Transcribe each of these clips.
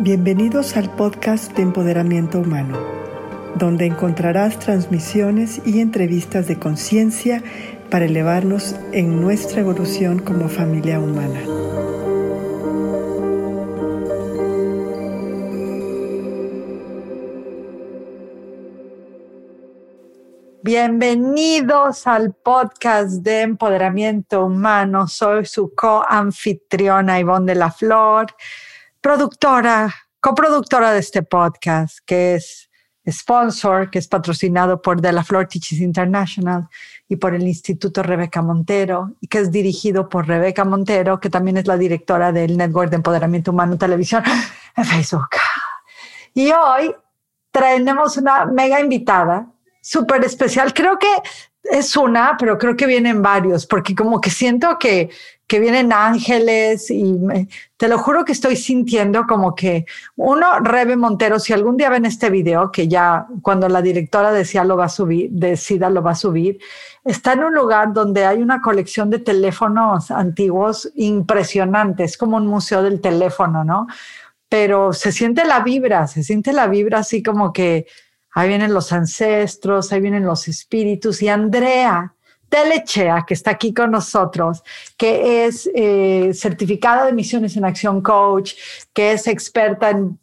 Bienvenidos al podcast de Empoderamiento Humano, donde encontrarás transmisiones y entrevistas de conciencia para elevarnos en nuestra evolución como familia humana. Bienvenidos al podcast de Empoderamiento Humano. Soy su co-anfitriona Ivonne de la Flor productora, coproductora de este podcast, que es sponsor, que es patrocinado por De La Flor Teachers International y por el Instituto Rebeca Montero, y que es dirigido por Rebeca Montero, que también es la directora del Network de Empoderamiento Humano Televisión en Facebook. Y hoy tenemos una mega invitada, súper especial. Creo que es una, pero creo que vienen varios, porque como que siento que, que vienen ángeles y te lo juro que estoy sintiendo como que uno, Rebe Montero, si algún día ven este video, que ya cuando la directora decía lo va a subir, decida lo va a subir, está en un lugar donde hay una colección de teléfonos antiguos impresionantes, como un museo del teléfono, ¿no? Pero se siente la vibra, se siente la vibra así como que ahí vienen los ancestros, ahí vienen los espíritus y Andrea Telechea, que está aquí con nosotros, que es eh, certificada de misiones en acción coach, que es experta en,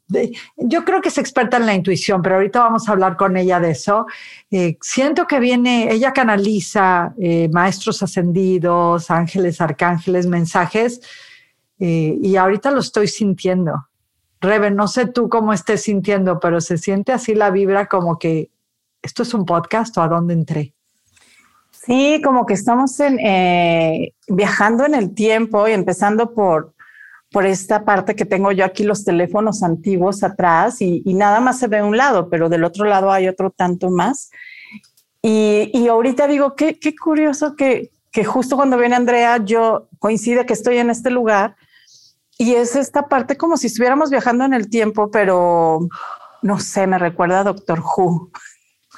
yo creo que es experta en la intuición, pero ahorita vamos a hablar con ella de eso. Eh, siento que viene, ella canaliza eh, maestros ascendidos, ángeles, arcángeles, mensajes, y ahorita lo estoy sintiendo. Rebe, no sé tú cómo estés sintiendo, pero se siente así la vibra como que esto es un podcast o a dónde entré. Sí, como que estamos eh, viajando en el tiempo y empezando por, por esta parte que tengo yo aquí los teléfonos antiguos atrás y, nada más se ve un lado, pero del otro lado hay otro tanto más. Y, ahorita digo, qué, qué curioso que, que justo cuando viene Andrea, yo coincide que estoy en este lugar y es esta parte como si estuviéramos viajando en el tiempo, pero no sé, me recuerda a Doctor Who.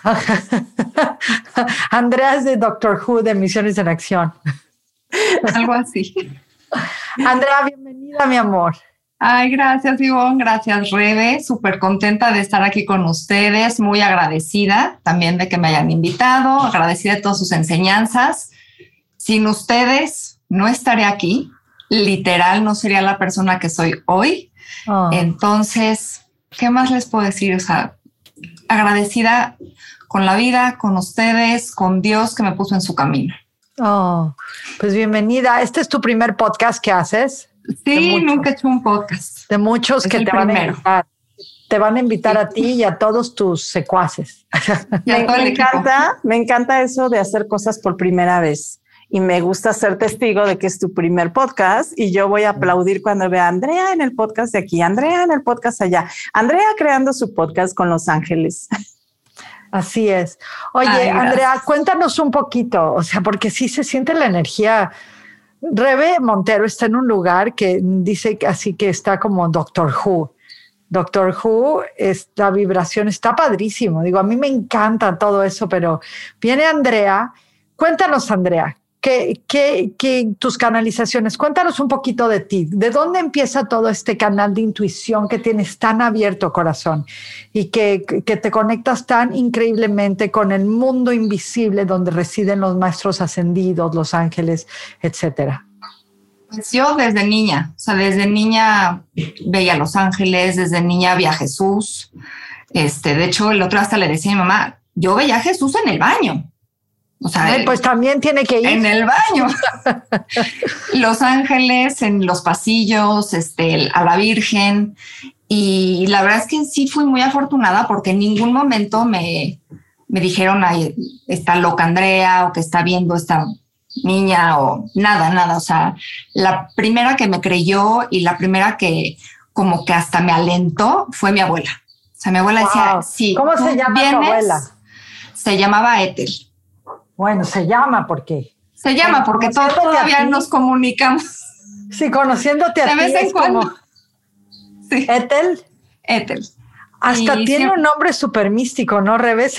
Andrea es de Doctor Who de Misiones en Acción. Algo así. Andrea, bienvenida, mi amor. Ay, gracias, Ivonne. Gracias, Rebe. Súper contenta de estar aquí con ustedes. Muy agradecida también de que me hayan invitado. Agradecida de todas sus enseñanzas. Sin ustedes, no estaré aquí. Literal, no sería la persona que soy hoy. Oh. Entonces, ¿qué más les puedo decir? O sea, agradecida con la vida, con ustedes, con Dios que me puso en su camino. Oh, pues bienvenida. Este es tu primer podcast que haces. Sí, nunca he hecho un podcast. De muchos que te van a invitar. Te van a invitar a ti y a todos tus secuaces. me, encanta, me encanta eso de hacer cosas por primera vez y me gusta ser testigo de que es tu primer podcast y yo voy a aplaudir cuando vea a Andrea en el podcast de aquí, Andrea en el podcast allá, Andrea creando su podcast con Los Ángeles. Así es. Oye, Andrea, cuéntanos un poquito, o sea, porque sí se siente la energía. Rebe Montero está en un lugar que dice así que está como Doctor Who. Doctor Who, esta vibración está padrísimo. Digo, a mí me encanta todo eso, pero viene Andrea. Cuéntanos, Andrea, ¿Qué, tus canalizaciones? Cuéntanos un poquito de ti. ¿De dónde empieza todo este canal de intuición que tienes tan abierto corazón y que, te conectas tan increíblemente con el mundo invisible donde residen los maestros ascendidos, los ángeles, etcétera? Pues yo desde niña, o sea, desde niña veía a los ángeles, desde niña veía a Jesús. Este, de hecho, el otro hasta le decía a mi mamá, yo veía a Jesús en el baño. O sea, pues también tiene que ir en el baño. los ángeles en los pasillos, este, a la Virgen. Y la verdad es que sí fui muy afortunada porque en ningún momento me, me dijeron, Ay, está loca Andrea o que está viendo esta niña o nada, nada. O sea, la primera que me creyó y la primera que como que hasta me alentó fue mi abuela. O sea, mi abuela decía, sí. ¿Cómo se llama tu abuela? Se llamaba Ethel. Bueno, se llama porque. Se llama porque todavía nos comunicamos. Sí, conociéndote a ti. De vez en cuando. Sí. Ethel. Ethel. Hasta tiene un nombre súper místico, ¿no? Revés.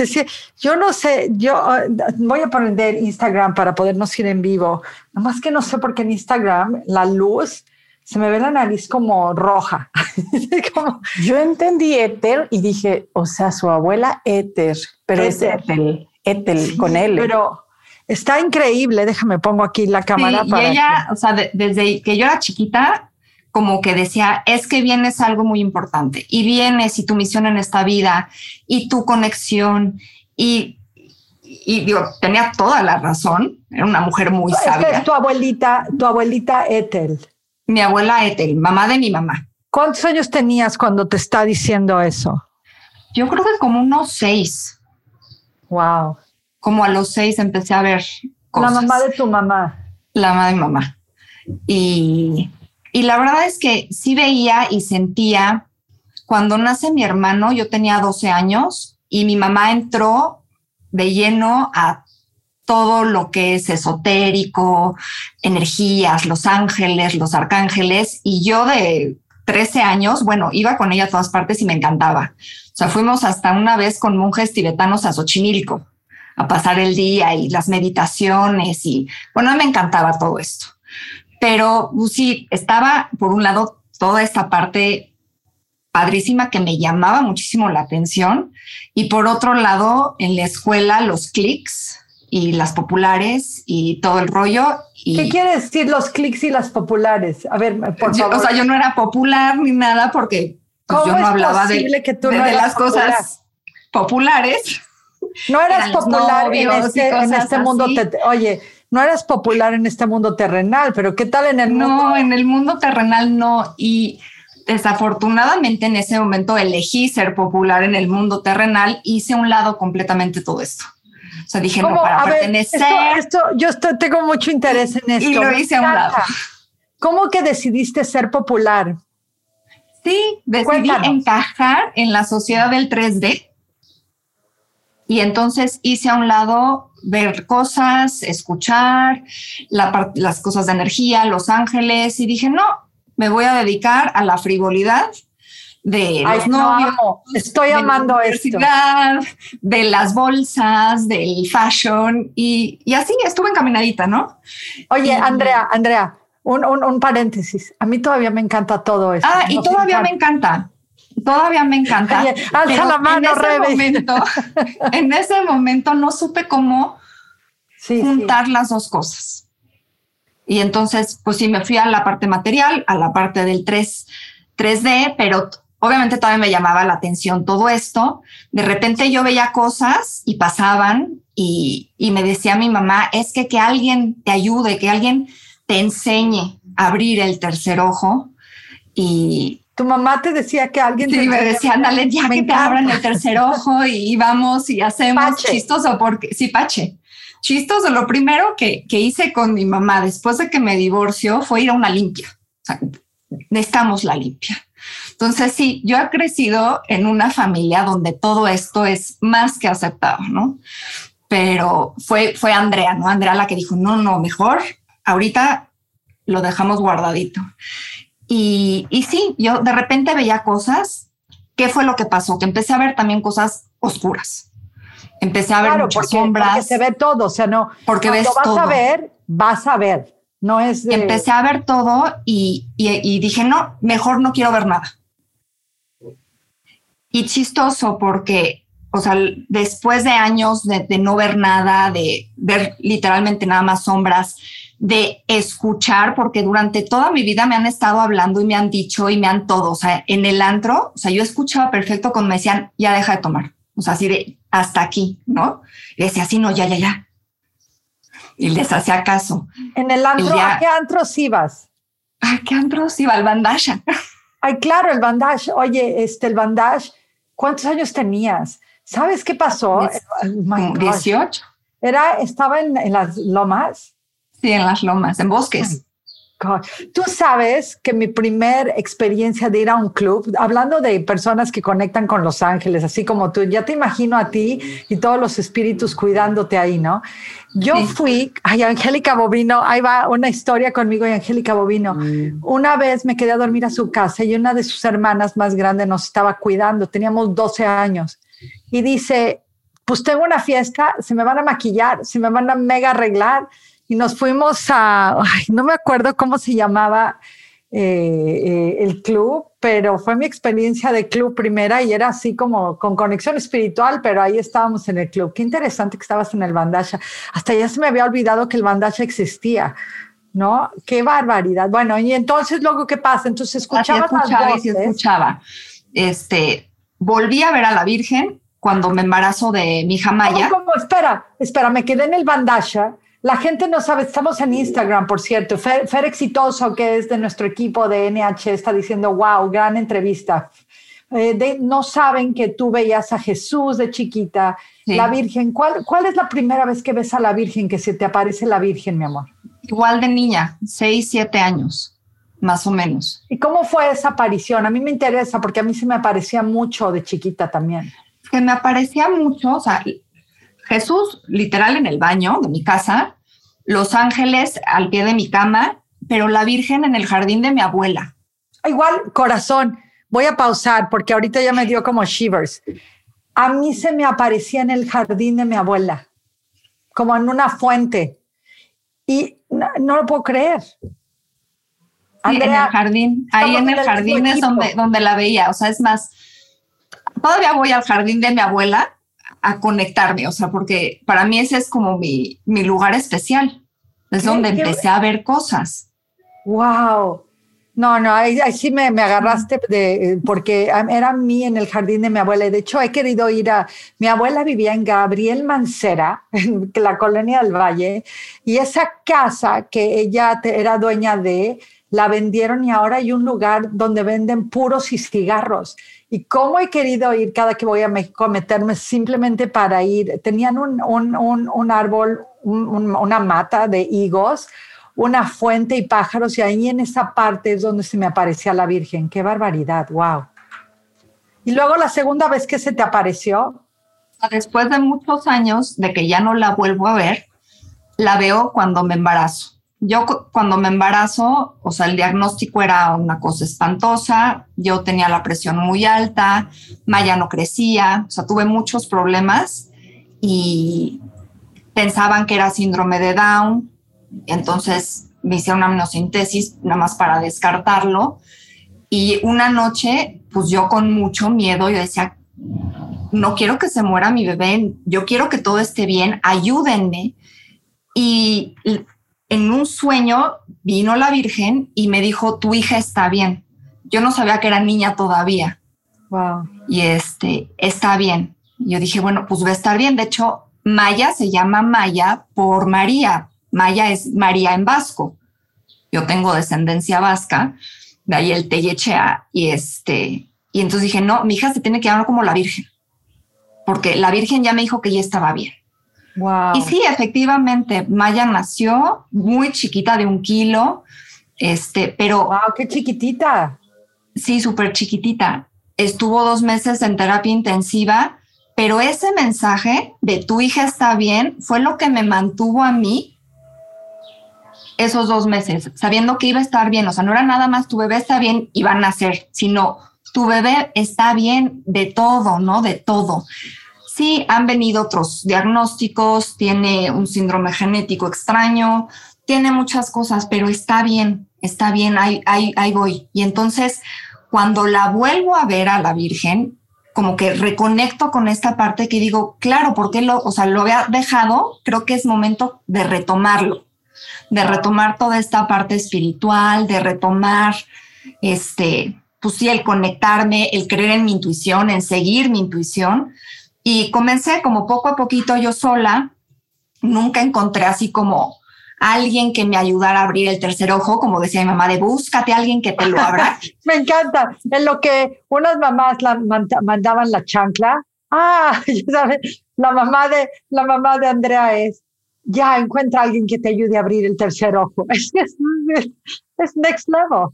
Yo no sé, yo ah, voy a poner Instagram para podernos ir en vivo. Nomás que no sé por qué en Instagram la luz se me ve la nariz como roja. Yo entendí éter y dije, o sea, su abuela éter, pero es éter, éter con él. Pero está increíble, déjame pongo aquí la cámara. y ella, o sea, desde que yo era chiquita, como que decía, es que vienes algo muy importante y vienes y tu misión en esta vida y tu conexión y y digo, tenía toda la razón, era una mujer muy sabia. Es tu abuelita, tu abuelita Ethel. Mi abuela Ethel, mamá de mi mamá. ¿Cuántos años tenías cuando te está diciendo eso? Yo creo que como unos seis. Wow. Como a los seis empecé a ver cosas. La mamá de tu mamá. La mamá de mi mamá. Y, y la verdad es que sí veía y sentía, cuando nace mi hermano, yo tenía 12 años y mi mamá entró de lleno a todo lo que es esotérico, energías, los ángeles, los arcángeles, y yo de 13 años, bueno, iba con ella a todas partes y me encantaba. O sea, fuimos hasta una vez con monjes tibetanos a Xochimilco a pasar el día y las meditaciones y bueno, me encantaba todo esto. Pero pues, sí, estaba por un lado toda esta parte padrísima que me llamaba muchísimo la atención y por otro lado en la escuela los clics y las populares y todo el rollo. Y ¿Qué quiere decir los clics y las populares? A ver, por favor. O sea, yo no era popular ni nada porque pues, yo no hablaba de, que tú de, las cosas populares. No eras popular en este, en este mundo. oye, no eras popular en este mundo terrenal, pero ¿qué tal en el mundo? No, en el mundo terrenal no. Y desafortunadamente en ese momento elegí ser popular en el mundo terrenal, hice un lado completamente todo esto. O sea, dije, no, para pertenecer. esto, yo tengo mucho interés en esto. Y lo hice a un lado. ¿Cómo que decidiste ser popular? Sí, decidí encajar en la sociedad del 3D. Y entonces hice a un lado ver cosas, escuchar las cosas de energía, los ángeles, y dije, no, me voy a dedicar a la frivolidad de los novios. Estoy amando esto. De las bolsas, del fashion y, así estuve encaminadita, ¿no? Oye, Andrea, Andrea, un, paréntesis. A mí todavía me encanta todo esto. Ah, y todavía me encanta. Todavía me encanta. alza la mano, en ese, momento, en ese momento no supe cómo juntar las dos cosas. Y entonces, pues sí, me fui a la parte material, a la parte del 3, 3D, pero obviamente todavía me llamaba la atención todo esto. De repente yo veía cosas y pasaban y, y me decía mi mamá, es que que alguien te ayude, que alguien te enseñe a abrir el tercer ojo. Y tu mamá te decía que alguien sí, me decía, ándale, ya que te abran el tercer ojo y vamos y hacemos chistoso porque sí, Pache chistoso. Lo primero que, hice con mi mamá después de que me divorció fue ir a una limpia. O sea, necesitamos la limpia. Entonces, sí, yo he crecido en una familia donde todo esto es más que aceptado, ¿no? Pero fue, fue Andrea, ¿no? Andrea la que dijo, no, no, mejor ahorita lo dejamos guardadito. Y, y sí, yo de repente veía cosas. ¿Qué fue lo que pasó? Que empecé a ver también cosas oscuras empecé a ver muchas sombras. Porque se ve todo, o sea, no. Porque ves vas todo. a ver, vas a ver. No es. Empecé a ver todo y, y, dije, no, mejor no quiero ver nada. Y chistoso porque, o sea, después de años de, de no ver nada, de ver literalmente nada más sombras, de escuchar, porque durante toda mi vida me han estado hablando y me han dicho y me han todo, o sea, en el antro, o sea, yo escuchaba perfecto cuando me decían, ya deja de tomar, o sea, así de, hasta aquí, ¿no? Y decía así, no, ya, ya, ya. Y les hacía caso. En el antro, ¿a qué antros ibas? ¿A qué antros iba? Al bandage. Ay, claro, el bandage. Oye, este, el bandage, ¿cuántos años tenías? ¿Sabes qué pasó? 18. Era, estaba en, en, las lomas. Sí, en las lomas, en bosques. Tú sabes que mi primer experiencia de ir a un club, hablando de personas que conectan con los ángeles, así como tú, ya te imagino a ti y todos los espíritus cuidándote ahí, ¿no? Yo fui, ay, Angélica Bobino, ahí va una historia conmigo y Angélica Bobino. Mm. Una vez me quedé a dormir a su casa y una de sus hermanas más grandes nos estaba cuidando, teníamos 12 años, y dice, pues tengo una fiesta, se me van a maquillar, se me van a mega arreglar y nos fuimos a, no me acuerdo cómo se llamaba, eh, el club, pero fue mi experiencia de club primera y era así como con conexión espiritual, pero ahí estábamos en el club. Qué interesante que estabas en el bandasha. Hasta ya se me había olvidado que el bandasha existía. ¿No? Qué barbaridad. Bueno, y entonces luego qué pasa? Entonces escuchaba, escuchaba y escuchaba. Este, volví a ver a la Virgen cuando me embarazo de mi hija Maya. ¿Cómo, Espera, espera, me quedé en el bandasha la gente no sabe, estamos en Instagram, por cierto. Fer, Exitoso, que es de nuestro equipo de NH, está diciendo, wow, gran entrevista. Eh, no saben que tú veías a Jesús de chiquita, la Virgen. ¿Cuál, ¿Cuál es la primera vez que ves a la Virgen, que se te aparece la Virgen, mi amor? Igual de niña, seis, siete años, más o menos. ¿Y cómo fue esa aparición? A mí me interesa porque a mí se me aparecía mucho de chiquita también. Que me aparecía mucho, o sea, Jesús literal en el baño de mi casa, los ángeles al pie de mi cama, pero la Virgen en el jardín de mi abuela. Igual, corazón, voy a pausar porque ahorita ya me dio como shivers. A mí se me aparecía en el jardín de mi abuela, como en una fuente. Y no, lo puedo creer. en el jardín, ahí en el jardín es donde, donde la veía. O sea, es más, todavía voy al jardín de mi abuela a conectarme, o sea, porque para mí ese es como mi, mi lugar especial. Es donde empecé a ver cosas. ¡Wow! No, no, ahí, sí me, me, agarraste de, porque era mí en el jardín de mi abuela. De hecho, he querido ir a... Mi abuela vivía en Gabriel Mancera, en la colonia del Valle, y esa casa que ella era dueña de, la vendieron y ahora hay un lugar donde venden puros y cigarros. Y cómo he querido ir cada que voy a México a meterme simplemente para ir. Tenían un, un, un, un árbol, una mata de higos, una fuente y pájaros, y ahí en esa parte es donde se me aparecía la Virgen. Qué barbaridad, wow. Y luego la segunda vez que se te apareció. Después de muchos años de que ya no la vuelvo a ver, la veo cuando me embarazo yo cuando me embarazo, o sea, el diagnóstico era una cosa espantosa, yo tenía la presión muy alta, Maya no crecía, o sea, tuve muchos problemas y pensaban que era síndrome de Down, entonces me hicieron una amniocentesis nada más para descartarlo y una noche, pues yo con mucho miedo, yo decía, no quiero que se muera mi bebé, yo quiero que todo esté bien, ayúdenme. Y en un sueño vino la Virgen y me dijo, tu hija está bien. Yo no sabía que era niña todavía. Wow. Y este, está bien. Yo dije, bueno, pues va a estar bien. De hecho, Maya se llama Maya por María. Maya es María en vasco. Yo tengo descendencia vasca, de ahí el Tellechea. Y este, y entonces dije, no, mi hija se tiene que llamar como la Virgen. Porque la Virgen ya me dijo que ya estaba bien. Y sí, efectivamente, Maya nació muy chiquita de un kilo, este, pero... ¡Wow, qué chiquitita! Sí, súper chiquitita. Estuvo dos meses en terapia intensiva, pero ese mensaje de tu hija está bien fue lo que me mantuvo a mí esos dos meses, sabiendo que iba a estar bien. O sea, no era nada más tu bebé está bien y va a nacer, sino tu bebé está bien de todo, ¿no? De todo. Sí, han venido otros diagnósticos, tiene un síndrome genético extraño, tiene muchas cosas, pero está bien, está bien, ahí, ahí, ahí voy. Y entonces, cuando la vuelvo a ver a la Virgen, como que reconecto con esta parte que digo, claro, porque lo, o sea, lo había dejado, creo que es momento de retomarlo, de retomar toda esta parte espiritual, de retomar este, pues sí, el conectarme, el creer en mi intuición, en seguir mi intuición, y comencé como poco a poquito yo sola, nunca encontré así como alguien que me ayudara a abrir el tercer ojo, como decía mi mamá, de búscate a alguien que te lo abra. me encanta, en lo que unas mamás la mandaban la chancla, ah, ¿sabes? la mamá de la mamá de Andrea es, ya encuentra a alguien que te ayude a abrir el tercer ojo. Es, es next level.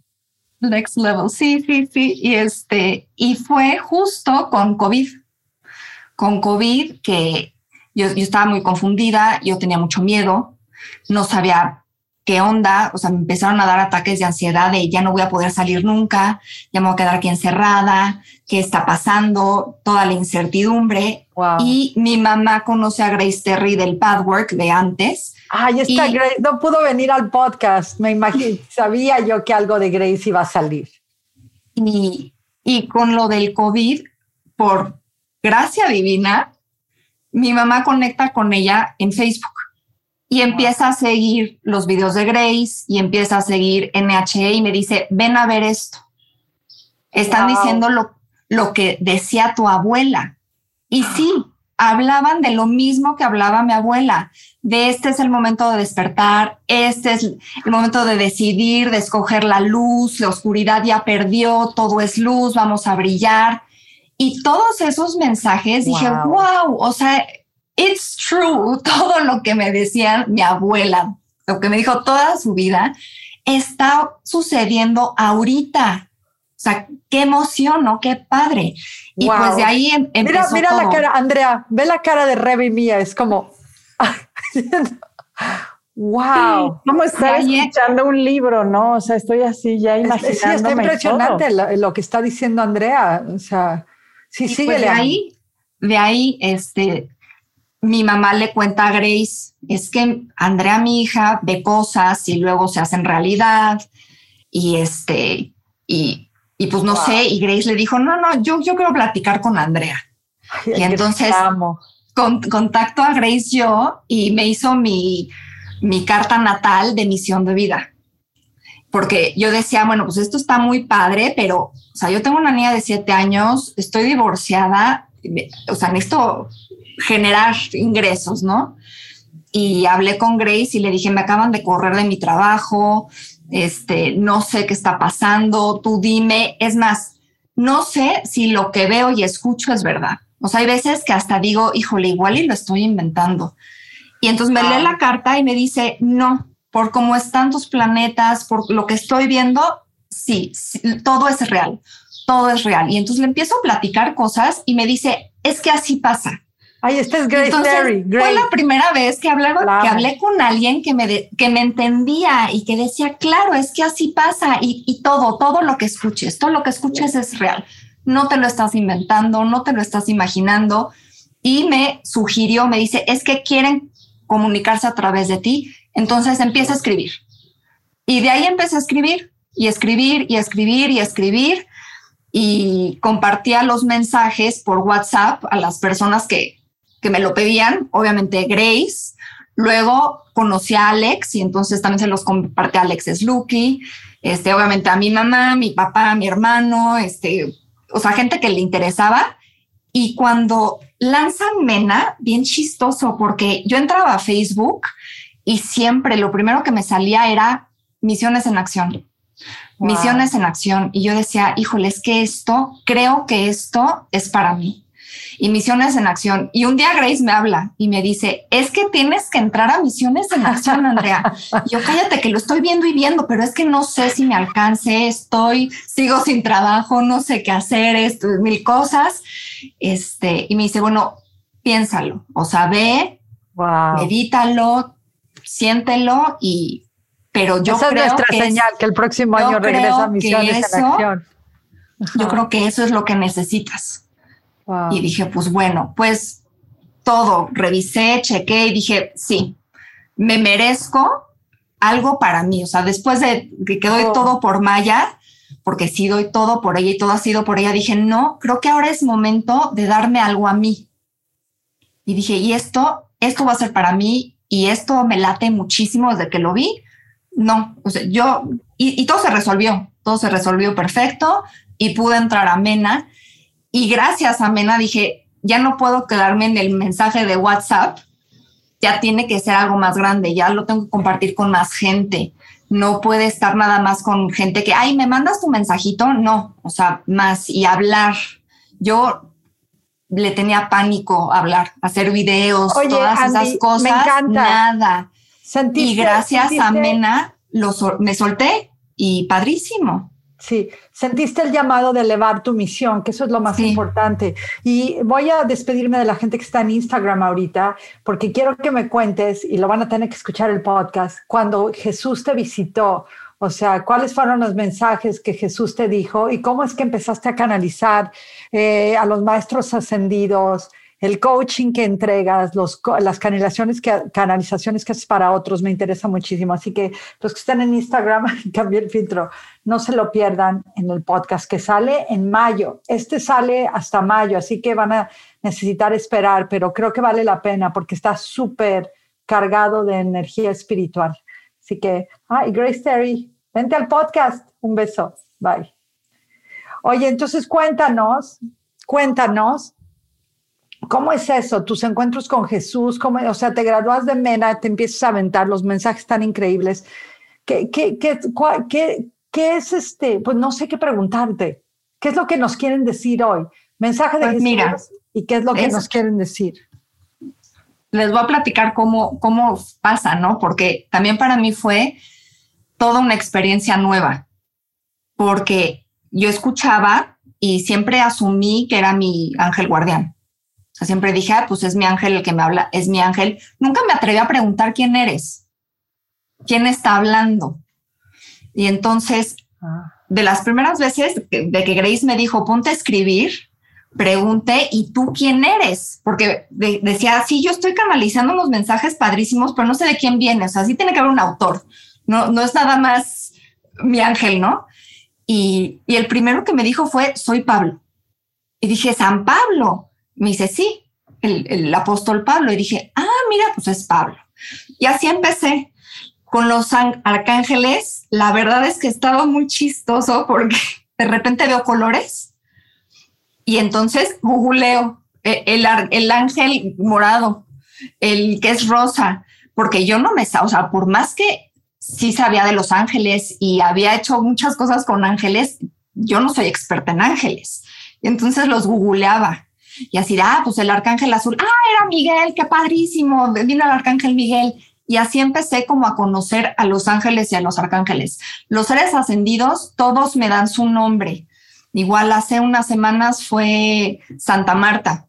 Next level, sí, sí, sí. Y este, y fue justo con COVID con COVID que yo, estaba muy confundida, yo tenía mucho miedo, no sabía qué onda, o sea, me empezaron a dar ataques de ansiedad de ya no voy a poder salir nunca, ya me voy a quedar aquí encerrada, qué está pasando, toda la incertidumbre. Y mi mamá conoce a Grace Terry del Pathwork de antes. Ay, esta Grace no pudo venir al podcast, me imagino, sabía yo que algo de Grace iba a salir. Y, y con lo del COVID, por gracia divina, mi mamá conecta con ella en Facebook y empieza a seguir los videos de Grace y empieza a seguir NHE y me dice, ven a ver esto. Están diciendo lo, lo que decía tu abuela. Y sí, hablaban de lo mismo que hablaba mi abuela, de este es el momento de despertar, este es el momento de decidir, de escoger la luz, la oscuridad ya perdió, todo es luz, vamos a brillar. Y todos esos mensajes dije, wow, o sea, it's true, todo lo que me decían mi abuela, lo que me dijo toda su vida, está sucediendo ahorita. O sea, qué emoción, ¿no? Qué padre. Y pues de ahí em, empezó Mira, mira la cara, Andrea, ve la cara de Rebe mía, es como... wow. Como estar escuchando un libro, ¿no? O sea, estoy así ya imaginando. Sí, está impresionante lo, que está diciendo Andrea. O sea, sí, pues de ahí, de ahí, este, mi mamá le cuenta a Grace, es que Andrea, mi hija, ve cosas y luego se hacen realidad y este, y, y pues no sé, y Grace le dijo, no, no, yo, yo quiero platicar con Andrea. y entonces con, contacto a Grace yo y me hizo mi, mi carta natal de misión de vida. Porque yo decía, bueno, pues esto está muy padre, pero, o sea, yo tengo una niña de siete años, estoy divorciada, o sea, necesito generar ingresos, ¿no? Y hablé con Grace y le dije, me acaban de correr de mi trabajo, este, no sé qué está pasando, tú dime, es más, no sé si lo que veo y escucho es verdad. O sea, hay veces que hasta digo, híjole, igual y lo estoy inventando. Y entonces me lee la carta y me dice, no, por cómo están tus planetas, por lo que estoy viendo, sí, sí, todo es real, todo es real. Y entonces le empiezo a platicar cosas y me dice, es que así pasa. Ay, este es Grace Entonces, Fue la primera vez que, hablé, que hablé con alguien que me, que me entendía y que decía, claro, es que así pasa y, y todo, todo lo que escuches, todo lo que escuches es real. No te lo estás inventando, no te lo estás imaginando. Y me sugirió, me dice, es que quieren comunicarse a través de ti. Entonces empieza a escribir. Y de ahí empecé a escribir y escribir y escribir y escribir y compartía los mensajes por WhatsApp a las personas que, que me lo pedían, obviamente Grace. Luego conocí a Alex y entonces también se los compartí a Alex Slucky, este, obviamente a mi mamá, mi papá, mi hermano, este, o sea, gente que le interesaba. Y cuando lanzan Mena, bien chistoso, porque yo entraba a Facebook y siempre lo primero que me salía era misiones en acción. Misiones en acción. Y yo decía, híjole, es que esto, creo que esto es para mí y Misiones en Acción. Y un día Grace me habla y me dice, es que tienes que entrar a Misiones en Acción, Andrea. yo cállate que lo estoy viendo y viendo, pero es que no sé si me alcance, estoy, sigo sin trabajo, no sé qué hacer, esto, mil cosas. Este, y me dice, bueno, piénsalo, o sea, ve, medítalo, siéntelo y pero yo Esa creo es nuestra señal que el próximo año regresa a Misiones en Acción. Yo creo que eso es lo que necesitas. Y dije, pues bueno, pues todo, revisé, chequé y dije, sí, me merezco algo para mí. O sea, después de que doy oh. todo por Maya, porque sí doy todo por ella y todo ha sido por ella, dije, no, creo que ahora es momento de darme algo a mí. Y dije, y esto, esto va a ser para mí y esto me late muchísimo desde que lo vi. No, o sea, yo, y, todo se resolvió, todo se resolvió perfecto y pude entrar a Mena y gracias a Mena dije, ya no puedo quedarme en el mensaje de WhatsApp, ya tiene que ser algo más grande, ya lo tengo que compartir con más gente. No puede estar nada más con gente que, ay, me mandas tu mensajito. No, o sea, más y hablar. Yo le tenía pánico hablar, hacer videos, todas esas cosas. Me encanta. Nada. y gracias a Mena lo, me solté y padrísimo. Sí, sentiste el llamado de elevar tu misión, que eso es lo más importante. Y voy a despedirme de la gente que está en Instagram ahorita, porque quiero que me cuentes, y lo van a tener que escuchar el podcast, cuando Jesús te visitó, o sea, cuáles fueron los mensajes que Jesús te dijo y cómo es que empezaste a canalizar eh, a los maestros ascendidos, el coaching que entregas, las canalizaciones que, canalizaciones que haces para otros, me interesa muchísimo. Así que los que están en Instagram, cambié el filtro, no se lo pierdan en el podcast que sale en mayo. Este sale hasta mayo, así que van a necesitar esperar, pero creo que vale la pena porque está súper cargado de energía espiritual. Así que, ay, Grace Terry, vente al podcast. Un beso. Bye. Oye, entonces cuéntanos, cuéntanos ¿Cómo es eso? Tus encuentros con Jesús, ¿cómo, o sea, te gradúas de Mena, te empiezas a aventar los mensajes tan increíbles. ¿Qué, qué, qué, qué, es este? Pues no sé qué preguntarte. ¿Qué es lo que nos quieren decir hoy? Mensaje de pues Jesús y qué es lo que nos quieren decir. Les voy a platicar cómo, cómo pasa, ¿no? Porque también para mí fue toda una experiencia nueva, porque yo escuchaba y siempre asumí que era mi ángel guardián o sea, siempre dije, ah, pues es mi ángel el que me habla, es mi ángel. Nunca me atreví a preguntar quién eres, quién está hablando. Y entonces, ah. de las primeras veces de que Grace me dijo, ponte a escribir, pregunté, ¿y tú quién eres? Porque decía, sí, yo estoy canalizando unos mensajes padrísimos, pero no sé de quién viene. O sea, sí tiene que haber un autor. No, no es nada más mi ángel, ¿no? Y, y el primero que me dijo fue, soy Pablo. Y dije, San Pablo. Me dice, sí, el, apóstol Pablo. Y dije, ah, mira, pues es Pablo. Y así empecé con los arcángeles. La verdad es que estaba muy chistoso porque de repente veo colores y entonces googleo e, el, el, ángel morado, el que es rosa, porque yo no me, o sea, por más que sí sabía de los ángeles y había hecho muchas cosas con ángeles, yo no soy experta en ángeles. Entonces los googleaba y así, ah, pues el arcángel azul, ah, era Miguel, qué padrísimo, vino el arcángel Miguel. Y así empecé como a conocer a los ángeles y a los arcángeles. Los seres ascendidos, todos me dan su nombre. Igual hace unas semanas fue Santa Marta,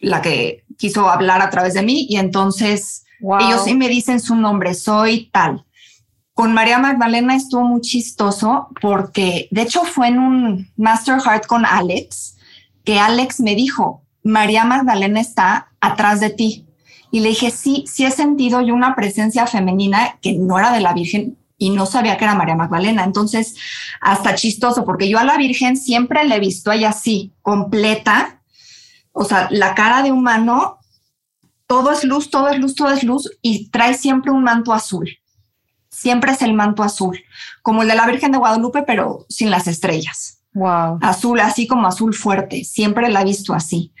la que quiso hablar a través de mí y entonces ellos sí me dicen su nombre, soy tal. Con María Magdalena estuvo muy chistoso porque de hecho fue en un Master Heart con Alex que Alex me dijo, María Magdalena está atrás de ti. Y le dije, sí, sí he sentido yo una presencia femenina que no era de la Virgen y no sabía que era María Magdalena. Entonces, hasta chistoso, porque yo a la Virgen siempre le he visto ella así, completa, o sea, la cara de humano, todo es luz, todo es luz, todo es luz, y trae siempre un manto azul. Siempre es el manto azul, como el de la Virgen de Guadalupe, pero sin las estrellas. Wow. Azul, así como azul fuerte. Siempre la he visto así.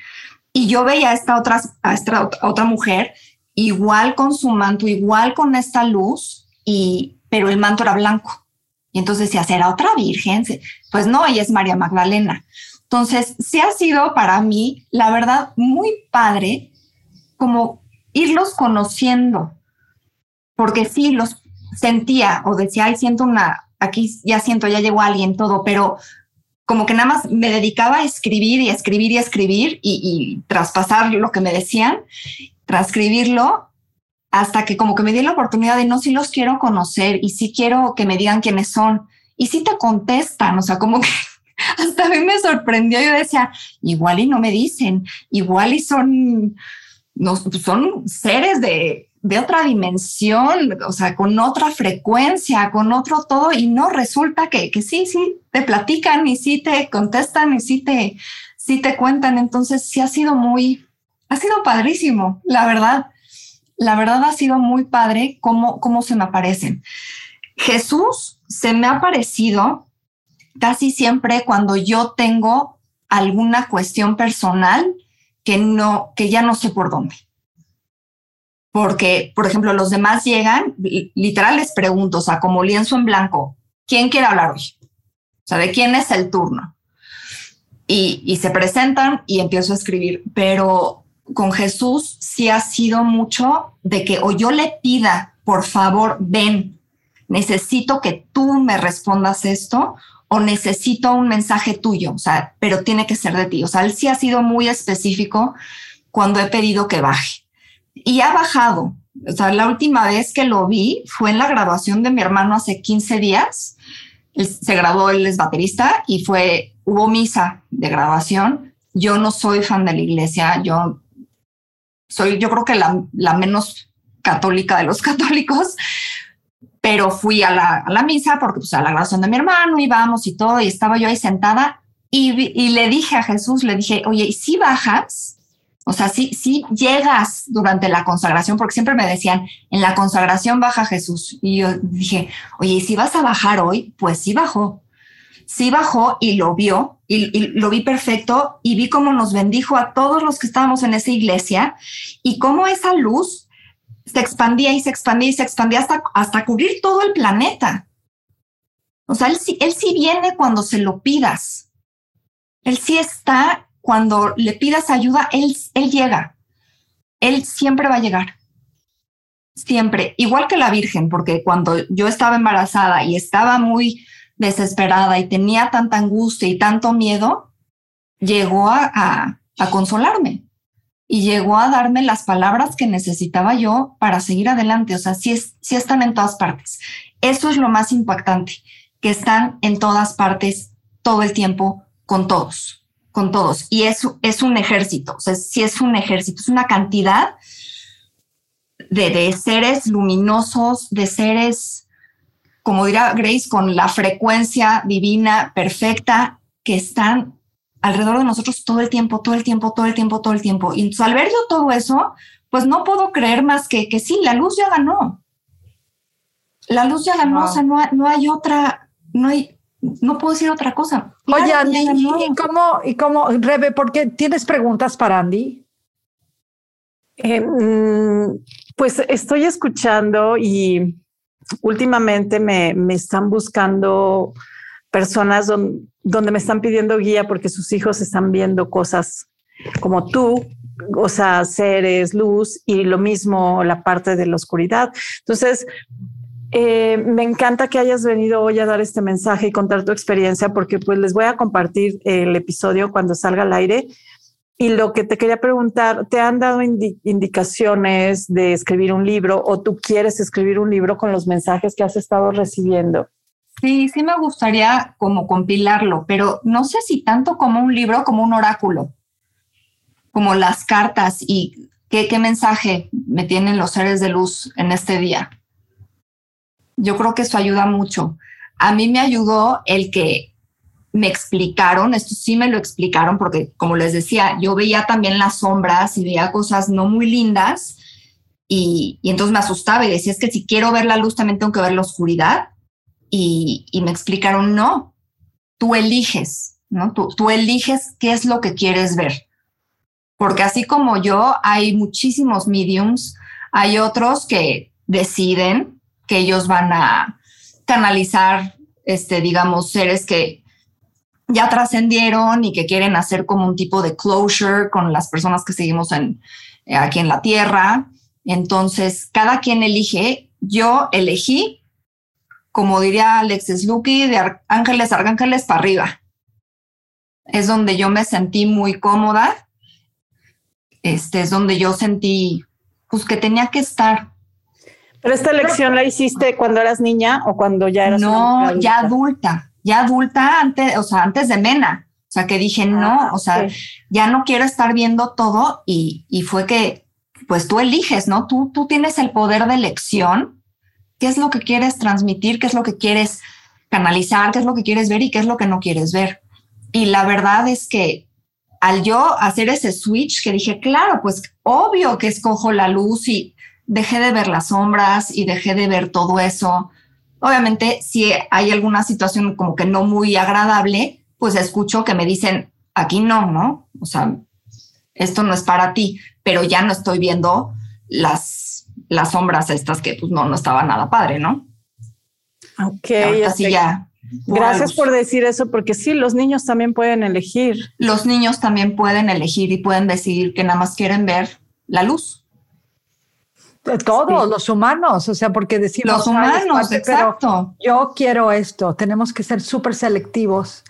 Y yo veía a esta otra, a esta otra mujer igual con su manto, igual con esta luz, y, pero el manto era blanco. Y entonces decía, ¿será otra virgen? Pues no, ella es María Magdalena. Entonces, sí ha sido para mí, la verdad, muy padre como irlos conociendo, porque sí los sentía o decía, ay, siento una, aquí ya siento, ya llegó alguien, todo, pero como que nada más me dedicaba a escribir y escribir y escribir y, traspasar lo que me decían, transcribirlo, hasta que como que me di la oportunidad de no, si los quiero conocer y si quiero que me digan quiénes son. Y si te contestan, o sea, como que hasta a mí me sorprendió. Yo decía, igual y no me dicen, igual y son, no, son seres de, de otra dimensión, o sea, con otra frecuencia, con otro todo, y no resulta que, que sí, sí, te platican y sí te contestan y sí te, sí te cuentan. Entonces, sí ha sido muy, ha sido padrísimo, la verdad. La verdad ha sido muy padre cómo, cómo se me aparecen. Jesús se me ha aparecido casi siempre cuando yo tengo alguna cuestión personal que no, que ya no sé por dónde porque, por ejemplo, los demás llegan, literal les pregunto, o sea, como lienzo en blanco, ¿quién quiere hablar hoy? O sea, ¿de quién es el turno? Y, y se presentan y empiezo a escribir, pero con Jesús sí ha sido mucho de que o yo le pida, por favor, ven, necesito que tú me respondas esto o necesito un mensaje tuyo, o sea, pero tiene que ser de ti. O sea, él sí ha sido muy específico cuando he pedido que baje. Y ha bajado. O sea, la última vez que lo vi fue en la graduación de mi hermano hace 15 días. se graduó, él es baterista y fue, hubo misa de graduación. Yo no soy fan de la iglesia, yo soy, yo creo que la, menos católica de los católicos, pero fui a la, misa porque pues a la graduación de mi hermano íbamos y todo, y estaba yo ahí sentada y, y le dije a Jesús, le dije, oye, ¿y si bajas? O sea, si, si llegas durante la consagración, porque siempre me decían, en la consagración baja Jesús. Y yo dije, oye, si vas a bajar hoy, pues sí bajó. Sí bajó y lo vio, y, lo vi perfecto, y vi cómo nos bendijo a todos los que estábamos en esa iglesia, y cómo esa luz se expandía y se expandía y se expandía hasta, hasta cubrir todo el planeta. O sea, él, él sí viene cuando se lo pidas. Él sí está cuando le pidas ayuda, él, él llega. Él siempre va a llegar. Siempre. Igual que la Virgen, porque cuando yo estaba embarazada y estaba muy desesperada y tenía tanta angustia y tanto miedo, llegó a, consolarme y llegó a darme las palabras que necesitaba yo para seguir adelante. O sea, sí, es, sí están en todas partes. Eso es lo más impactante, que están en todas partes todo el tiempo con todos, con todos. Y eso es un ejército, o sea, sí es un ejército, es una cantidad de seres luminosos, de seres, como dirá Grace, con la frecuencia divina perfecta que están alrededor de nosotros todo el tiempo, todo el tiempo, todo el tiempo, todo el tiempo. Y entonces, al ver yo todo eso, pues no puedo creer más que que sí, la luz ya ganó. La luz ya ganó, wow. o sea, no, no, hay otra, no hay, no puedo decir otra cosa. Oye, Andy, ¿y cómo, y cómo, Rebe, por qué tienes preguntas para Andy? Eh, pues estoy escuchando y últimamente me, me están buscando personas donde, me están pidiendo guía porque sus hijos están viendo cosas como tú, o sea, seres, luz y lo mismo la parte de la oscuridad. Entonces, eh, me encanta que hayas venido hoy a dar este mensaje y contar tu experiencia porque pues les voy a compartir el episodio cuando salga al aire. Y lo que te quería preguntar, ¿te han dado indi indicaciones de escribir un libro o tú quieres escribir un libro con los mensajes que has estado recibiendo? Sí, sí me gustaría como compilarlo, pero no sé si tanto como un libro, como un oráculo, como las cartas y qué, qué mensaje me tienen los seres de luz en este día. Yo creo que eso ayuda mucho. A mí me ayudó el que me explicaron, esto sí me lo explicaron, porque como les decía, yo veía también las sombras y veía cosas no muy lindas y, entonces me asustaba y decía, es que si quiero ver la luz también tengo que ver la oscuridad y, y, me explicaron, no, tú eliges, ¿no? Tú, tú eliges qué es lo que quieres ver. Porque así como yo, hay muchísimos mediums, hay otros que deciden que ellos van a canalizar, este, digamos, seres que ya trascendieron y que quieren hacer como un tipo de closure con las personas que seguimos en, eh, aquí en la Tierra. Entonces, cada quien elige. Yo elegí como diría Alexis Lucky, de ángeles, arcángeles para arriba. Es donde yo me sentí muy cómoda. Este es donde yo sentí pues que tenía que estar. Pero esta elección la hiciste cuando eras niña o cuando ya eras No, ya adulta, ya adulta antes, o sea, antes de Mena. O sea, que dije, no, ah, o sea, ya no quiero estar viendo todo y, y fue que, pues tú eliges, ¿no? Tú, tú tienes el poder de elección qué es lo que quieres transmitir, qué es lo que quieres canalizar, qué es lo que quieres ver y qué es lo que no quieres ver. Y la verdad es que al yo hacer ese switch que dije, claro, pues obvio que escojo la luz y dejé de ver las sombras y dejé de ver todo eso. Obviamente, si hay alguna situación como que no muy agradable, pues escucho que me dicen, aquí no, ¿no? O sea, esto no es para ti, pero ya no estoy viendo las las sombras estas que pues no, no estaba nada padre, ¿no? Ok, así ya. Gracias por decir eso, porque sí, los niños también pueden elegir. Los niños también pueden elegir y pueden decidir que nada más quieren ver la luz. Todos los humanos, o sea, porque decimos los humanos, exacto. yo quiero esto, tenemos que ser súper selectivos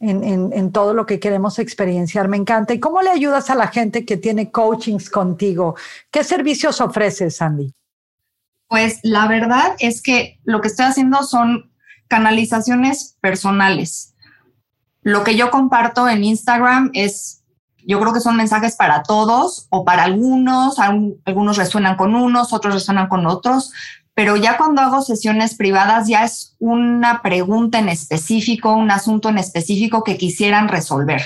en, todo lo que queremos experienciar. Me encanta. ¿Y cómo le ayudas a la gente que tiene coachings contigo? ¿Qué servicios ofreces, Sandy? Pues la verdad es que lo que estoy haciendo son canalizaciones personales. Lo que yo comparto en Instagram es, yo creo que son mensajes para todos o para algunos, algunos resuenan con unos, otros resuenan con otros, pero ya cuando hago sesiones privadas ya es una pregunta en específico, un asunto en específico que quisieran resolver.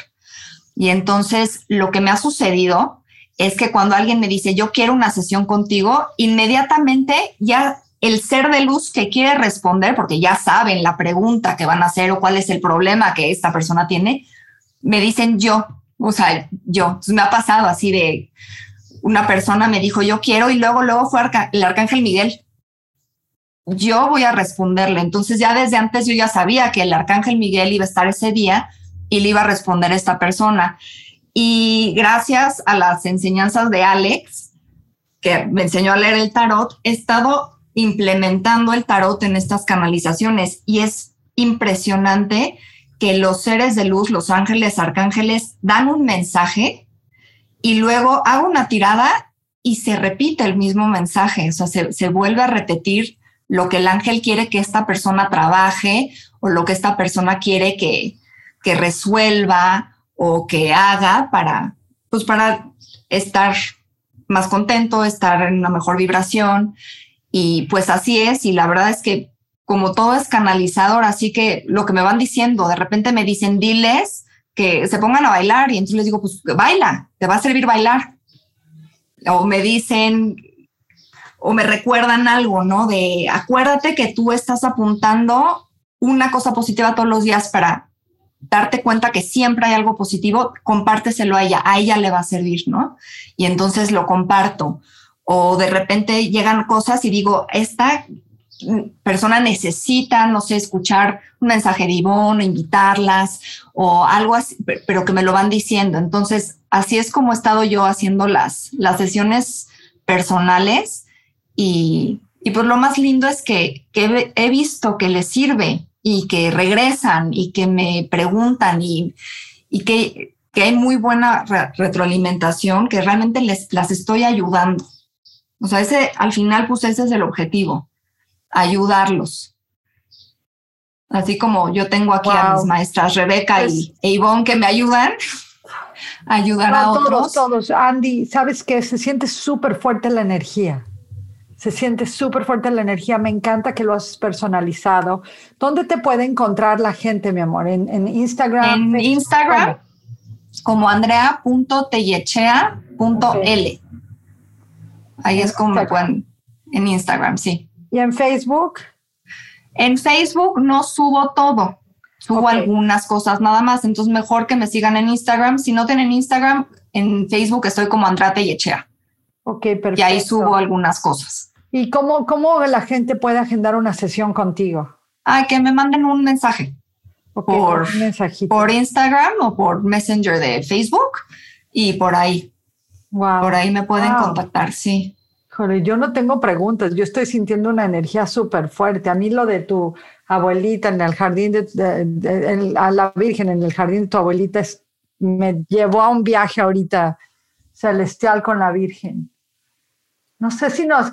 Y entonces lo que me ha sucedido es que cuando alguien me dice, yo quiero una sesión contigo, inmediatamente ya el ser de luz que quiere responder, porque ya saben la pregunta que van a hacer o cuál es el problema que esta persona tiene, me dicen yo, o sea, yo. me ha pasado así de una persona me dijo, yo quiero, y luego, luego fue el arcángel Miguel yo voy a responderle. Entonces ya desde antes yo ya sabía que el arcángel Miguel iba a estar ese día y le iba a responder esta persona. Y gracias a las enseñanzas de Alex, que me enseñó a leer el tarot, he estado implementando el tarot en estas canalizaciones y es impresionante que los seres de luz, los ángeles, arcángeles, dan un mensaje y luego hago una tirada y se repite el mismo mensaje, o sea, se, vuelve a repetir lo que el ángel quiere que esta persona trabaje o lo que esta persona quiere que, que resuelva o que haga para, pues para estar más contento, estar en una mejor vibración. Y pues así es. Y la verdad es que como todo es canalizador, así que lo que me van diciendo, de repente me dicen, diles que se pongan a bailar y entonces les digo, pues baila, te va a servir bailar. O me dicen, o me recuerdan algo, ¿no? De acuérdate que tú estás apuntando una cosa positiva todos los días para darte cuenta que siempre hay algo positivo, compárteselo a ella, a ella le va a servir, ¿no? Y entonces lo comparto. O de repente llegan cosas y digo, esta persona necesita, no sé, escuchar un mensaje de Ivonne, invitarlas o algo así, pero que me lo van diciendo. Entonces, así es como he estado yo haciendo las, las sesiones personales y, y pues lo más lindo es que, he visto que les sirve y que regresan y que me preguntan y, y que, que, hay muy buena retroalimentación, que realmente les, las estoy ayudando. O sea, ese, al final, pues ese es el objetivo, ayudarlos. Así como yo tengo aquí a mis maestras Rebeca y pues Ivonne que me ayudan, ayudar a otros. Todos, todos. Andy, sabes que se siente súper fuerte la energía. Se siente súper fuerte la energía. Me encanta que lo has personalizado. ¿Dónde te puede encontrar la gente, mi amor? ¿En, Instagram? En Instagram, como andrea.tellechea.l. Ahí es como me pueden. En Instagram, sí. ¿Y en Facebook? En Facebook no subo todo. Subo algunas cosas nada más. Entonces, mejor que me sigan en Instagram. Si no tienen Instagram, en Facebook estoy como Andrea Tellechea. Ok, perfecto. Y ahí subo algunas cosas. ¿Y cómo, cómo la gente puede agendar una sesión contigo? Ah, que me manden un mensaje por, por Instagram o por Messenger de Facebook y por ahí. Wow. Por ahí me pueden contactar, sí. Yo no tengo preguntas, yo estoy sintiendo una energía súper fuerte. A mí lo de tu abuelita en el jardín de, la Virgen en el jardín de tu abuelita me llevó a un viaje ahorita celestial con la Virgen. No sé si nos,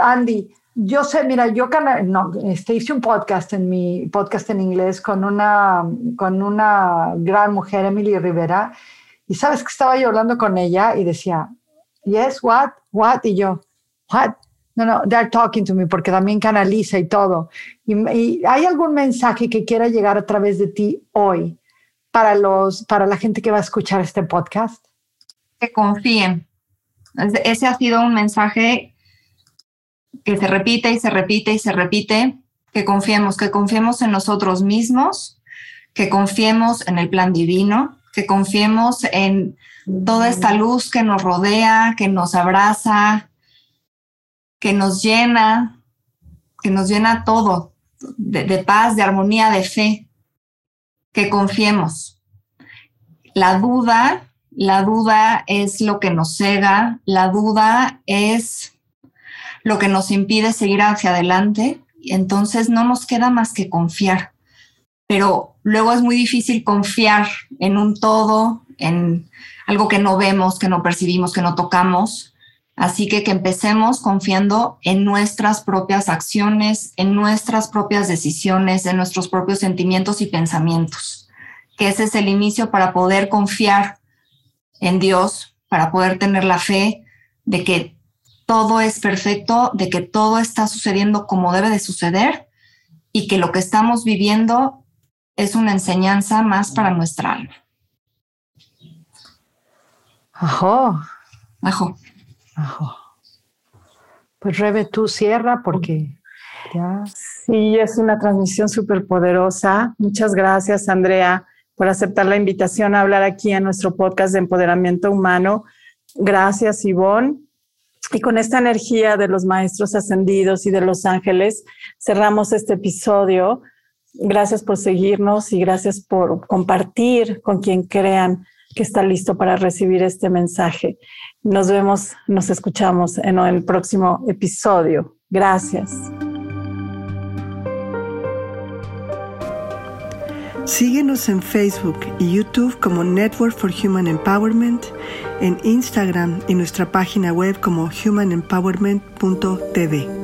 Andy, yo sé, mira, yo no, este, hice un podcast en mi podcast en inglés con una, con una gran mujer, Emily Rivera, y sabes que estaba yo hablando con ella y decía, yes, what, what, y yo, what, no, no, they're talking to me porque también canaliza y todo. Y, y, hay algún mensaje que quiera llegar a través de ti hoy para los, para la gente que va a escuchar este podcast? Que confíen. Ese ha sido un mensaje que se repite y se repite y se repite, que confiemos, que confiemos en nosotros mismos, que confiemos en el plan divino, que confiemos en toda esta luz que nos rodea, que nos abraza, que nos llena, que nos llena todo, de, de paz, de armonía, de fe, que confiemos. La duda, la duda es lo que nos cega, la duda es lo que nos impide seguir hacia adelante. Entonces no nos queda más que confiar. Pero luego es muy difícil confiar en un todo, en algo que no vemos, que no percibimos, que no tocamos. Así que que empecemos confiando en nuestras propias acciones, en nuestras propias decisiones, en nuestros propios sentimientos y pensamientos. Que ese es el inicio para poder confiar en Dios, para poder tener la fe de que todo es perfecto, de que todo está sucediendo como debe de suceder y que lo que estamos viviendo es una enseñanza más para nuestra alma. Ajo. Ajo. Ajo. Pues Rebe, tú cierra porque ya. Sí, es una transmisión súper poderosa. Muchas gracias, Andrea, por aceptar la invitación a hablar aquí en nuestro podcast de empoderamiento humano. Gracias, Ivonne. Y con esta energía de los maestros ascendidos y de los ángeles, cerramos este episodio. Gracias por seguirnos y gracias por compartir con quien crean que está listo para recibir este mensaje. Nos vemos, nos escuchamos en el próximo episodio. Gracias. Síguenos en Facebook y YouTube como Network for Human Empowerment, en Instagram y nuestra página web como humanempowerment.tv.